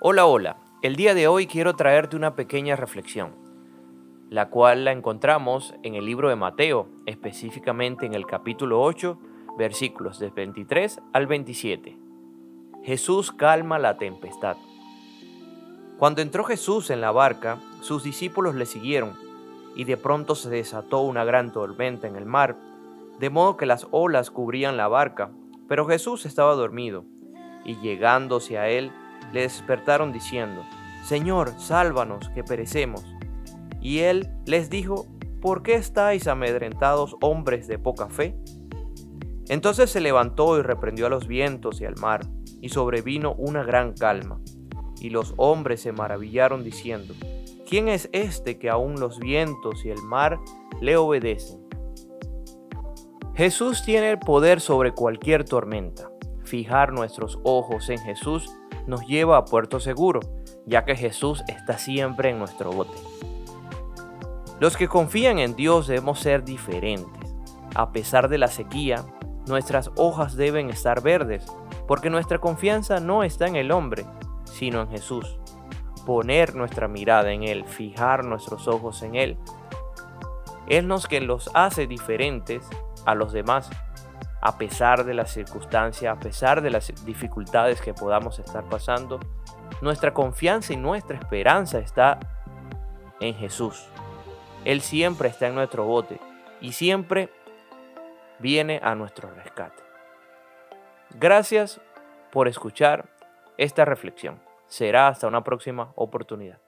Hola, hola. El día de hoy quiero traerte una pequeña reflexión, la cual la encontramos en el libro de Mateo, específicamente en el capítulo 8, versículos del 23 al 27. Jesús calma la tempestad. Cuando entró Jesús en la barca, sus discípulos le siguieron, y de pronto se desató una gran tormenta en el mar, de modo que las olas cubrían la barca, pero Jesús estaba dormido, y llegándose a él, le despertaron diciendo, Señor, sálvanos, que perecemos. Y él les dijo, ¿por qué estáis amedrentados hombres de poca fe? Entonces se levantó y reprendió a los vientos y al mar, y sobrevino una gran calma. Y los hombres se maravillaron diciendo, ¿quién es este que aún los vientos y el mar le obedecen? Jesús tiene el poder sobre cualquier tormenta. Fijar nuestros ojos en Jesús nos lleva a puerto seguro, ya que Jesús está siempre en nuestro bote. Los que confían en Dios debemos ser diferentes. A pesar de la sequía, nuestras hojas deben estar verdes, porque nuestra confianza no está en el hombre, sino en Jesús. Poner nuestra mirada en Él, fijar nuestros ojos en Él. Él nos que los hace diferentes a los demás a pesar de las circunstancias, a pesar de las dificultades que podamos estar pasando, nuestra confianza y nuestra esperanza está en Jesús. Él siempre está en nuestro bote y siempre viene a nuestro rescate. Gracias por escuchar esta reflexión. Será hasta una próxima oportunidad.